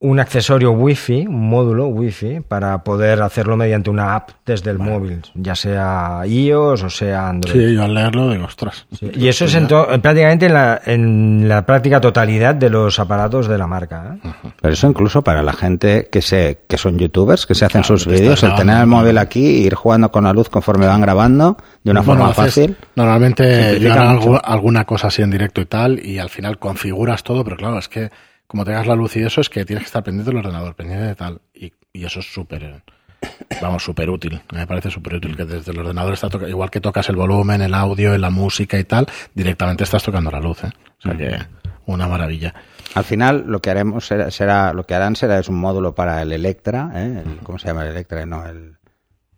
un accesorio Wi-Fi, un módulo Wi-Fi para poder hacerlo mediante una app desde el móvil, ya sea iOS o sea Android. Sí, yo al leerlo digo, ostras. Y eso es en prácticamente en la, en la práctica totalidad de los aparatos de la marca. ¿eh? Pero eso incluso para la gente que se que son youtubers, que se hacen Claro, sus vídeos, el tener el móvil aquí e ir jugando con la luz conforme van grabando de una Bueno, forma haces- fácil. Normalmente yo alguna cosa así en directo y tal, y al final configuras todo, pero claro, es que como tengas la luz y eso, es que tienes que estar pendiente del ordenador, pendiente de tal, y, y eso es súper vamos, súper útil. Me parece súper útil que desde el ordenador está toca- igual que tocas el volumen, el audio, la música y tal, directamente estás tocando la luz, ¿eh? O sea que una maravilla. Al final lo que haremos será, será- lo que harán será es un módulo para el Electra, ¿eh? El- ¿cómo se llama el Electra? No, el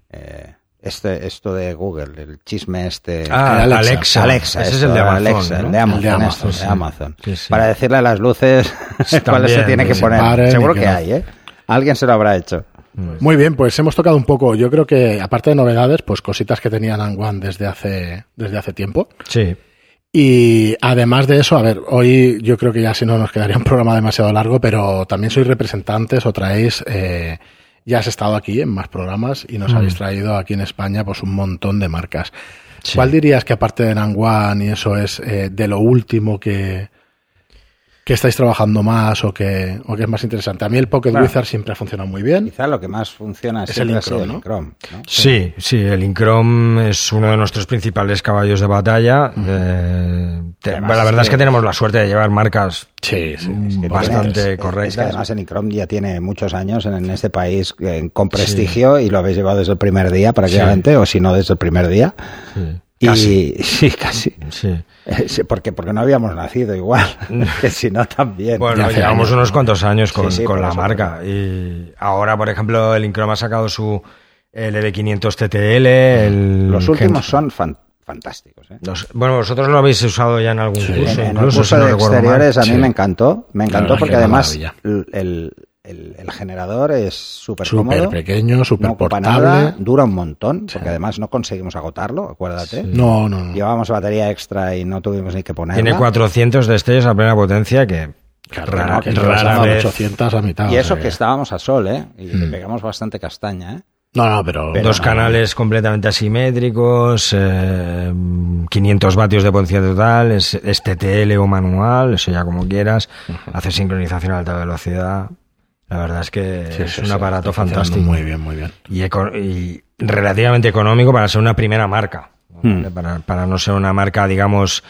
eh, este esto de Google, el chisme este. Ah, Alexa. Alexa. Alexa, Ese es el de Amazon. Alexa, ¿no? el de Amazon, El de Amazon, esto, el sí. de Amazon. Sí, sí. Para decirle a las luces cuáles se tiene que poner. Seguro que que, no. hay, ¿eh? Alguien se lo habrá hecho. Muy bien, pues hemos tocado un poco, yo creo que aparte de novedades, pues cositas que tenían One desde hace, desde hace tiempo. Sí. Y además de eso, a ver, hoy yo creo que ya si no nos quedaría un programa demasiado largo, pero también sois representantes o traéis, eh, ya has estado aquí en más programas y nos Mm. habéis traído aquí en España pues un montón de marcas. Sí. ¿Cuál dirías que aparte de Nanguan y eso es eh, de lo último que, que estáis trabajando más o que, o que es más interesante? A mí el Pocket Claro. Wizard siempre ha funcionado muy bien. Quizá lo que más funciona Es el Incrom, ¿no? ¿no? Sí, sí, el Incrom es uno de nuestros principales caballos de batalla. Eh, te- Además, la verdad es es que tenemos la suerte de llevar marcas Sí, sí. que bastante tiene- es- correctas. Es que además el Incrom ya tiene muchos años en, en este país eh, con prestigio y lo habéis llevado desde el primer día prácticamente, o si no desde el primer día. Y sí, casi. Sí. Eh, sí, porque, porque no habíamos nacido igual, que si no también. Bueno, llevamos años, unos cuantos años con, Sí, sí, con la marca. Y ahora, por ejemplo, el Incrom ha sacado su LB500 TTL. El Los últimos Gen- son fan- fantásticos. ¿eh? los- bueno, vosotros lo habéis usado ya en algún curso, en, en el curso si no de mal. exteriores a mí me encantó. Me encantó porque además el, el- generador es súper Súper cómodo. pequeño, súper no portable. nada, dura un montón, porque además no conseguimos agotarlo, acuérdate. No, no, no. Llevábamos batería extra y no tuvimos ni que ponerla. Tiene 400 destellos a plena potencia que Claro, rara, que rara pasaba vez. 800 a mitad. Y o eso sea que estábamos a sol, ¿eh? Y le Mm. pegamos bastante castaña, ¿eh? No, no, pero... Pero Dos no, canales completamente asimétricos, eh, 500 vatios de potencia total, es, es TTL o manual, eso ya como quieras, hace sincronización a alta velocidad. La verdad es que Sí, es sí, un sí, aparato fantástico. Muy bien, muy bien. Y, eco- y relativamente económico para ser una primera marca. ¿vale? Hmm. Para, para no ser una marca, digamos,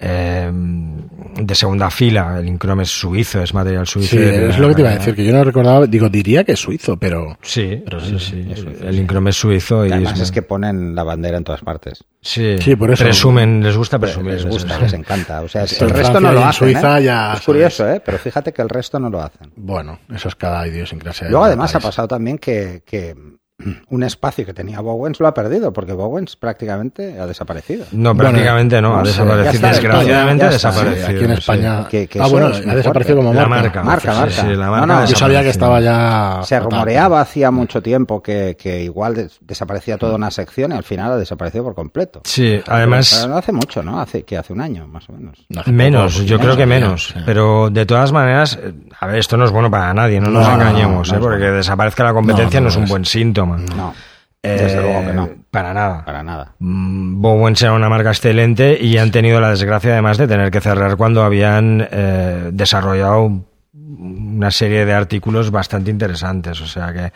eh, de segunda fila. El Incrom es suizo, es material suizo. Sí, es lo que te iba a decir, que yo no recordaba, digo, diría que es suizo, pero... Sí, Pero sí, sí, sí. es suizo, El sí. Incrom es suizo y Además es, es que ponen la bandera en todas partes. sí, Sí, por eso- presumen, les gusta presumir. les gusta, les encanta. O sea, Sí, el en resto no lo en hacen. Suiza ¿eh? ya es curioso, ¿eh? Pero fíjate que el resto no lo hacen. Bueno, eso es cada idiosincrasia. Luego además ha pasado también que, que un espacio que tenía Bowens lo ha perdido, porque Bowens prácticamente ha desaparecido. No, Bueno, prácticamente no, no ha desaparecido. Desgraciadamente ha Sí, desaparecido. aquí en sí. España... Que- que ah, bueno, ha desaparecido fuerte. como La marca. marca. Marca, Sí, marca. sí, la No, marca no, Yo sabía que estaba ya... Se rumoreaba hacía mucho tiempo que, que igual des- desaparecía toda una sección y al final ha desaparecido por completo. Sí, Pero además... no hace mucho, ¿no? Hace que hace un año, más o menos. Menos, yo creo que menos. sí. Pero de todas maneras, eh, a ver, esto no es bueno para nadie, no nos No, no, engañemos, no, ¿eh? porque bueno. desaparezca la competencia No, no, no es un buen síntoma. No, Eh, desde luego que no. Para nada. para nada. Mm, Bowen era una marca excelente y han tenido la desgracia además de tener que cerrar cuando habían eh, desarrollado una serie de artículos bastante interesantes. O sea que,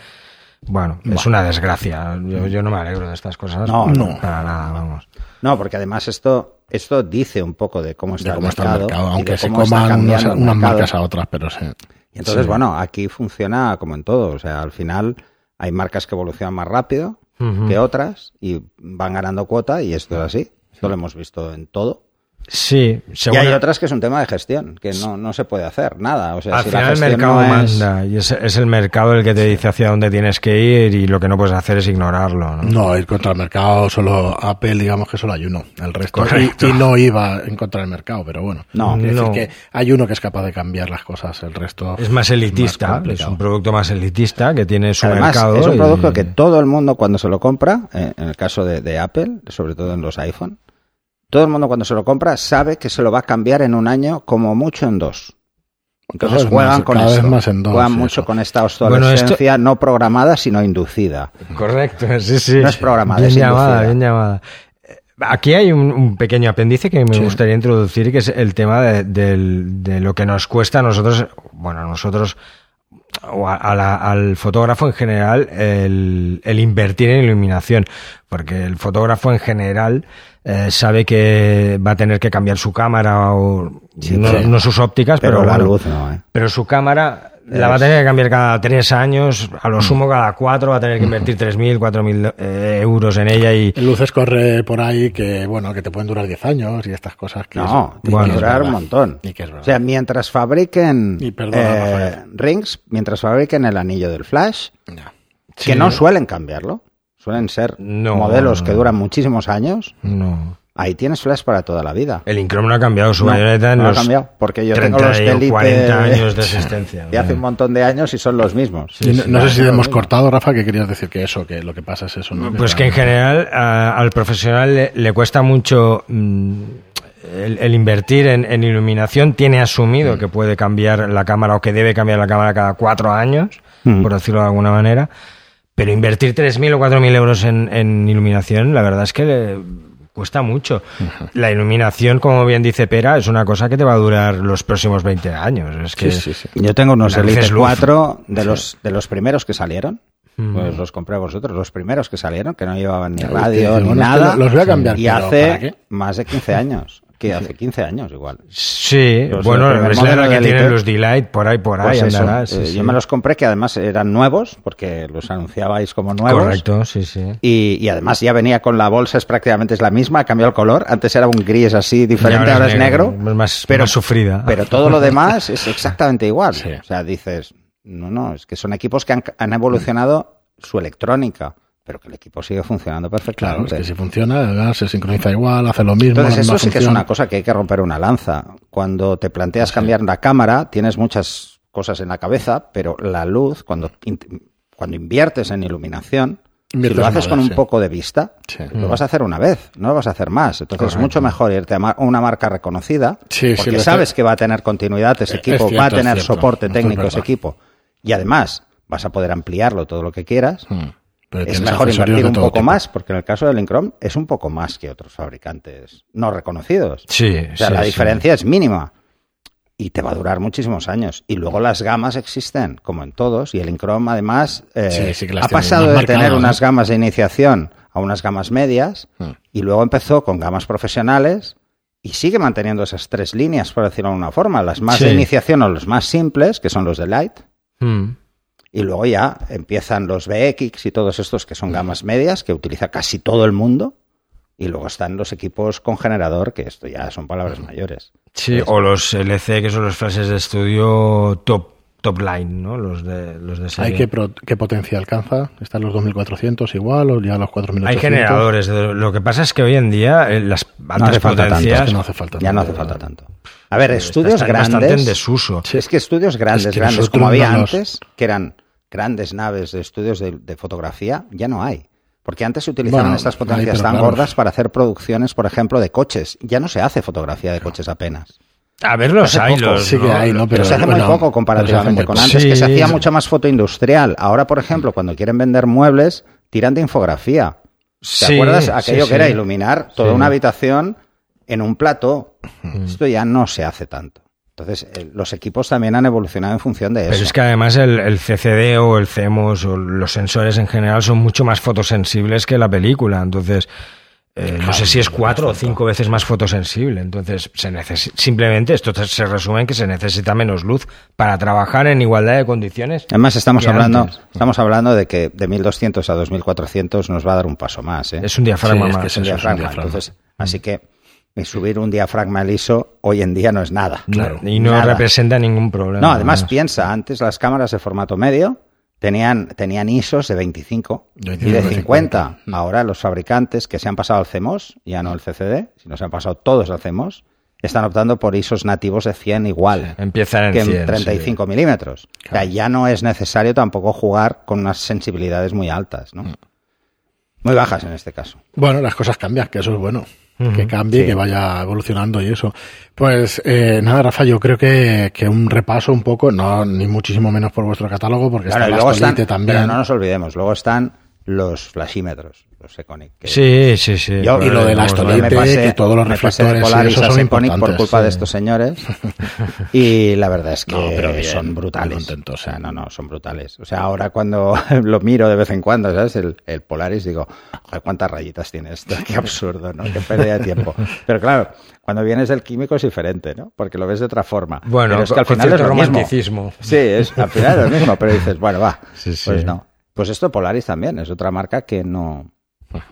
bueno, es una desgracia. Yo, yo no me alegro de estas cosas. No, no. Para nada, vamos. No, porque además esto, esto dice un poco de cómo está, De cómo el, está el mercado, aunque se coman unas mercado. marcas a otras, pero sí. Y entonces, Sí. bueno, aquí funciona como en todo. O sea, al final hay marcas que evolucionan más rápido que otras y van ganando cuota y esto es así. Esto lo hemos visto en todo. Sí, Y según- hay otras que es un tema de gestión, que no, no se puede hacer nada. O sea, Al si la final el mercado no es- manda y es, es el mercado el que te dice hacia dónde tienes que ir y lo que no puedes hacer es ignorarlo. ¿no? No, ir contra el mercado, solo Apple, digamos que solo hay uno. El resto. Y, y no iba en contra del mercado, pero bueno. No, decir que hay uno que es capaz de cambiar las cosas, el resto. Es más elitista, más es un producto más elitista que tiene su Además, mercado. es un y- producto que todo el mundo cuando se lo compra, eh, en el caso de, de Apple, sobre todo en los iPhone, todo el mundo cuando se lo compra sabe que se lo va a cambiar en un año, como mucho en dos. Entonces Cada juegan más, con cada eso. vez más en dos, juegan sí, mucho eso. con esta Bueno, obsolescencia no programada, sino inducida. Correcto, sí, sí. No es programada, Bien es llamada, inducida. bien llamada. Eh, Aquí hay un, un pequeño apéndice que me Sí. gustaría introducir, que es el tema de, lo que nos cuesta a nosotros, bueno, a nosotros, o a- a la- al fotógrafo en general, el, el invertir en iluminación. Porque el fotógrafo en general eh, sabe que va a tener que cambiar su cámara o Sí, no, sí. no sus ópticas, Pero, pero, la bueno, luz no, ¿eh? pero su cámara La va a tener que cambiar cada tres años, a lo sumo cada cuatro, va a tener que invertir 3.000, 4.000 eh, euros en ella y... Luces corre por ahí que, bueno, que te pueden durar 10 años y estas cosas que... No, tiene bueno, que durar verdad. un montón. Y que es verdad. O sea, mientras fabriquen Y perdona, eh, rings, mientras fabriquen el anillo del flash, Ya. Sí. que no suelen cambiarlo, suelen ser No, modelos que duran muchísimos años, No. Ahí tienes flash para toda la vida. El Incrom no ha cambiado su No, en no ha cambiado, porque yo 30 tengo los y de Elite 40 años de existencia. de hace un montón de años y son los mismos. No, no sé si lo hemos cortado, Rafa, que querías decir que eso, que lo que pasa es eso. ¿no? Pues que en general a- al profesional le, le cuesta mucho mm, el, el invertir en, en iluminación. Tiene asumido que puede cambiar la cámara o que debe cambiar la cámara cada cuatro años, Mm. por decirlo de alguna manera. Pero invertir 3.000 o 4.000 euros en, en iluminación, la verdad es que le cuesta mucho. La iluminación, como bien dice Pera, es una cosa que te va a durar los próximos 20 años. Es que Sí, sí, sí. Yo tengo unos Elite es luz. 4 de los, de los primeros que salieron. Mm. Pues los compré vosotros, los primeros que salieron, que no llevaban ni radio ni nada. los voy a cambiar, Y pero ¿para hace más de 15 años. Que hace 15 años igual. Sí, Los bueno, es la edad que tienen los Delight por ahí, por ahí Pues eso, andará. sí, eh, sí. Yo me los compré que además eran nuevos, porque los anunciabais como nuevos. Correcto, sí, sí. Y, y además ya venía con la bolsa, es prácticamente es la misma, ha cambiado el color. Antes era un gris así diferente, ahora, es negro. Más, pero- más sufrida. Pero todo lo demás es exactamente igual. Sí. O sea, dices, no, no, es que son equipos que han, han evolucionado su electrónica, pero que el equipo sigue funcionando Claro, perfectamente. es que si funciona, se sincroniza igual, hace lo mismo. Entonces, eso sí que es una cosa que hay que romper una lanza. Cuando te planteas cambiar la cámara, tienes muchas cosas en la cabeza, pero la luz, cuando, cuando inviertes en iluminación, si lo haces vez, con un sí. poco de vista, Sí. lo vas a hacer una vez, no lo vas a hacer más. Entonces es mucho mejor irte a una marca reconocida, porque sabes que va a tener continuidad ese Es equipo, cierto, va a tener soporte es técnico ese equipo. Y además vas a poder ampliarlo todo lo que quieras. Mm. Pero Es mejor invertir un poco tipo. más, porque en el caso del Incrom es un poco más que otros fabricantes no reconocidos. Sí, O sea, sí, la sí. diferencia es mínima. Y te va a durar muchísimos años. Y luego las gamas existen, como en todos. Y el Incrom, además, eh, Sí, ha pasado de tener unas gamas de iniciación a unas gamas medias. Mm. Y luego empezó con gamas profesionales. Y sigue manteniendo esas tres líneas, por decirlo de alguna forma. Las más de iniciación o los más simples, que son los de Light. Y luego ya empiezan los VX y todos estos que son gamas medias, que utiliza casi todo el mundo. Y luego están los equipos con generador, que esto ya son palabras mayores. Sí, o los LC, que son los flashes de estudio top, top line, ¿no? Los de, los de serie. ¿Hay qué, pro- qué potencia alcanza? ¿Están los 2400 igual o ya los 4800? Hay generadores. Lo que pasa es que hoy en día eh, las altas hace falta tanto, potencias Es que no hace falta. Ya no tanto, hace falta ¿verdad? tanto. A ver, estudios bastante en grandes. desuso. Es que estudios grandes, Es que grandes, como había antes, que eran grandes naves de estudios de, de fotografía, ya no hay. Porque antes se utilizaban Bueno, estas potencias tan claro. gordas para hacer producciones, por ejemplo, de coches. Ya no se hace fotografía de coches apenas. A ver los Hace hay, poco. los, Sí que ¿no? hay, ¿no? Pero, se hace bueno, muy poco comparativamente con antes, que se Sí. hacía mucha más foto industrial. Ahora, por ejemplo, cuando quieren vender muebles, tiran de infografía. ¿Te Sí, acuerdas? sí, Aquello sí. que era iluminar toda Sí. una habitación en un plato. Esto ya no se hace tanto. Entonces, eh, los equipos también han evolucionado en función de eso. Pero es que además el, el CCD o el CMOS o los sensores en general son mucho más fotosensibles que la película. Entonces, eh, no sé si es cuatro o cinco veces más fotosensible. Entonces, se simplemente esto se resume en que se necesita menos luz para trabajar en igualdad de condiciones. Además, estamos hablando, antes. estamos hablando de que de 1200 a 2400 nos va a dar un paso más. ¿eh? Es un diafragma Sí, es más. que Es un un diafragma. diafragma. Entonces, así que eh, subir un diafragma al ISO hoy en día no es nada. Claro. y no Nada. representa ningún problema. No, además piensa, antes las cámaras de formato medio tenían, tenían ISOs de 25 y 25, de 50. Ahora los fabricantes que se han pasado al CMOS, ya no el CCD, sino se han pasado todos al CMOS, están optando por ISOs nativos de 100 igual Empiezan en que en 100, 35 milímetros. O sea, ya no es necesario tampoco jugar con unas sensibilidades muy altas, Mm. ¿no? Muy bajas en este caso. Bueno, las cosas cambian, que eso es bueno. Que cambie, Sí. que vaya evolucionando y eso. Pues eh, nada, Rafa, yo creo que, que un repaso un poco, no ni muchísimo menos por vuestro catálogo, porque Claro, y está luego Bastolite están, también. pero no nos olvidemos, luego están los flashímetros, los Econic. Sí, sí, sí. Yo- Y lo de la yo Stolite, me pasé- que todos los reflectores y Polaris son Econic por culpa de estos señores. y la verdad es que No, pero bien, son brutales. contentos, o sea, no, no, son brutales. O sea, ahora cuando lo miro de vez en cuando, ¿sabes? El, el Polaris, digo, joder, cuántas rayitas tiene esto, qué absurdo, ¿no? Qué pérdida de tiempo. Pero claro, cuando vienes del químico es diferente, ¿no? Porque lo ves de otra forma. Bueno, Pero es que al final es mismo. romanticismo. Sí, es, al final es lo mismo, pero dices, bueno, va, Sí, sí. pues no. Pues esto Polaris también, es otra marca que no,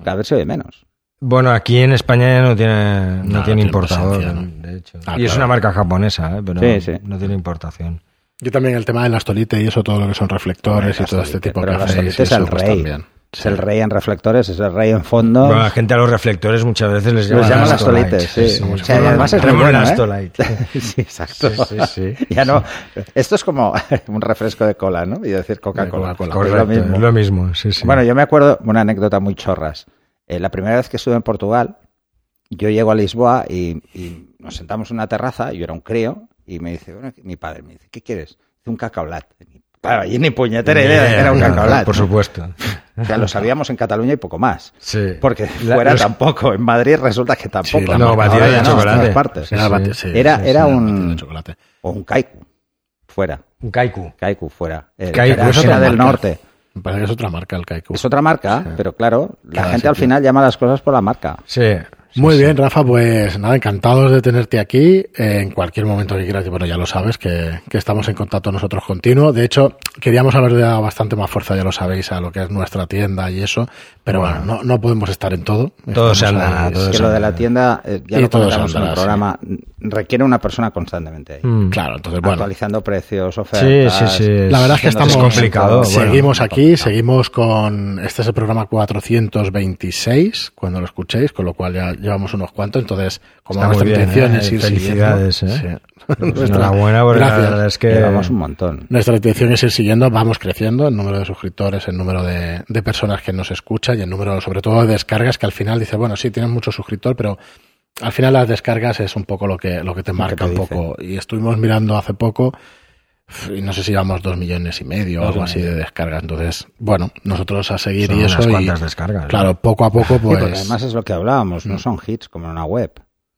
cada vez se oye menos. Bueno, aquí en España ya no tiene, no, No, tiene importador, presencia, ¿no? de hecho. Ah, y es una marca japonesa, ¿eh? pero Sí, sí. no tiene importación. Yo también el tema de la Stolite y eso, todo lo que son reflectores y todo este tipo de y es el pues rey. también. Es el rey en reflectores, es el rey en fondo. Bueno, la gente a los reflectores muchas veces les llaman Astolite. Astolites, sí. sí, O sea, además es bueno, ¿eh? Sí, exacto. Sí, sí, sí. Ya no, esto es como un refresco de cola, ¿no? Y decir Coca-Cola. De Coca-Cola. Es Correcto, lo mismo. es lo mismo, sí, sí. Bueno, yo me acuerdo una anécdota muy chorras. Eh, la primera vez que estuve en Portugal, yo llego a Lisboa y, y nos sentamos en una terraza, yo era un crío, y me dice, bueno, mi padre me dice, ¿qué quieres? Dice, un cacaolat. Claro, y ni puñetera idea de que era un Bien, cacaolat. Por supuesto. O sea, lo sabíamos en Cataluña y poco más. Sí. Porque La- fuera los- tampoco, en Madrid resulta que tampoco. Sí, la No, batida de no, chocolate. partes. Sí, era Sí. Era- sí, era sí, un- chocolate. O un kaiku, fuera. Un kaiku. Kaiku, fuera. Eh, Kaiku era- es era otra del marca. norte. Me parece que es otra marca el Kaiku. Es otra marca, Sí. pero claro, la Cada gente al sitio. final llama las cosas por la marca. Sí. Sí, Muy sí. bien, Rafa, pues nada, encantados de tenerte aquí. Eh, en cualquier momento que quieras, y bueno, ya lo sabes, que, que estamos en contacto nosotros continuo. De hecho, queríamos haber dado bastante más fuerza, ya lo sabéis, a lo que es nuestra tienda y eso, pero bueno, no, no podemos estar en todo. Todo se todo sí. que lo de la tienda, eh, ya Y lo todo comentamos en el programa, requiere una persona constantemente ahí. Mm. Claro, entonces, bueno, Actualizando precios, Sí, ofertas. sí, sí. La verdad es que estamos es complicado. bueno. seguimos aquí, seguimos con este es el programa 426 cuando lo escuchéis, con lo cual ya llevamos unos cuantos, entonces como Está nuestra muy bien, intención ¿eh? es ir Felicidades, siguiendo, ¿eh? sí. Pues Nuestra- enhorabuena, porque la verdad es que... Llevamos un montón. Nuestra intención es ir siguiendo, vamos creciendo en número de suscriptores, en número de, de personas que nos escuchan y en número sobre todo de descargas que al final dice, bueno, sí, tienes mucho suscriptor, pero al final las descargas es un poco lo que, lo que te marca te un dice. poco. Y estuvimos mirando hace poco y no sé si llevamos dos millones y medio o algo así de descargas. Entonces, bueno, nosotros a seguir Son y eso unas y, descargas. ¿no? claro, poco a poco Sí, pues... además es lo que hablábamos, no son hits como en una web.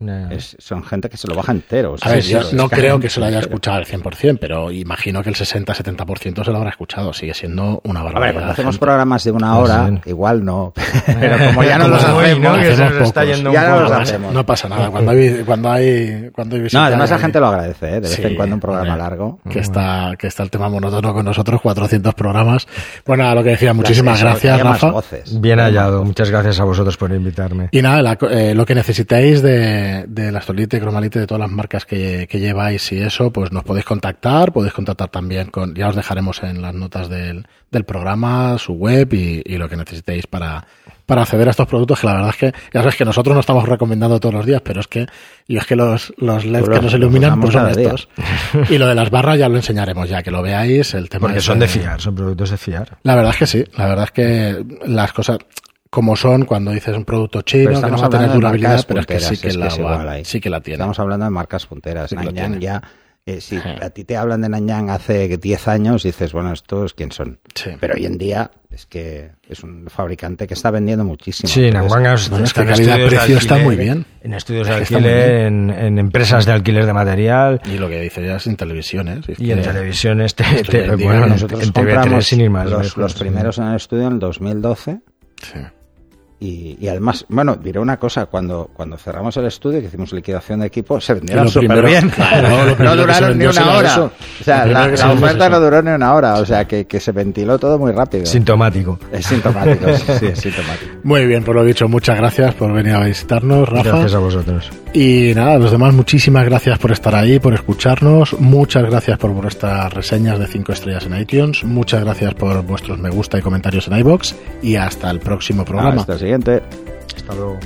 Es- son gente que se lo baja entero. o A sea, ver, sí, yo no creo que se lo haya escuchado al 100%, pero imagino que el 60-70% se lo habrá escuchado. Sigue siendo una A barbaridad. ver, cuando hacemos gente. programas de una Ah, hora, sí. igual no. Pero como ya no Como los hacemos, ¿no? Que hacemos está yendo Ya no los hacemos. No pasa nada. Cuando hay, cuando hay, cuando hay No, además la gente lo agradece, ¿eh? de vez Sí, en cuando un programa largo. Que está, que está el tema monótono con nosotros, 400 programas. Bueno, a lo que decía, muchísimas Las- gracias, Rafa. voces. Bien hallado. Muchas gracias a vosotros por invitarme. Y nada, la eh, lo que necesitéis de, de la Stolite, Cromalite, de todas las marcas que, que lleváis y eso, pues nos podéis contactar, podéis contactar también con, ya os dejaremos en las notas del, del programa, su web y, y lo que necesitéis para, para acceder a estos productos, que la verdad es que, ya sabes que nosotros no estamos recomendando todos los días, pero es que, y es que los, los LEDs Pues que nos iluminan, pues son día. estos. Y lo de las barras ya lo enseñaremos ya, que lo veáis, el tema Porque son de fiar, son productos de fiar. la verdad es que sí, la verdad es que las cosas como son cuando dices un producto chino que no estamos va a tener hablando de durabilidad, marcas pero es que sí punteras, que, es que la, es va- igual ahí. sí que la tiene. Estamos hablando de marcas punteras. Sí que Nanyang ya, eh, si Sí. a ti te hablan de Nanyang hace 10 años, dices, bueno, estos quién son. Sí. Pero hoy en día es que es un fabricante que está vendiendo muchísimo. Sí, Anguanga es- Bueno, es que en calidad-precio estudios de está muy alquiler, bien. En estudios de alquiler, en, en empresas de alquiler de material Y lo que dice ya es en televisiones. es y en que- televisiones. te- te- bueno, que nosotros en TV3 compramos sin ir más los, lejos, los primeros en el estudio en el 2012 Sí. Y, y además, bueno, diré una cosa, cuando, cuando cerramos el estudio, que hicimos liquidación de equipo, se vendieron súper bien. claro, no duraron ni una hora. eso. O sea, la, se oferta no duró ni una hora, o sea, que, que se ventiló todo muy rápido. Sintomático. Es sintomático, sí, sí, es sintomático. Muy bien, por lo dicho, muchas gracias por venir a visitarnos, Rafa. Gracias a vosotros. Y nada, a los demás, muchísimas gracias por estar ahí, por escucharnos. Muchas gracias por vuestras reseñas de 5 estrellas en iTunes. Muchas gracias por vuestros me gusta y comentarios en iBox. Y hasta el próximo programa. Hasta el siguiente. Hasta luego.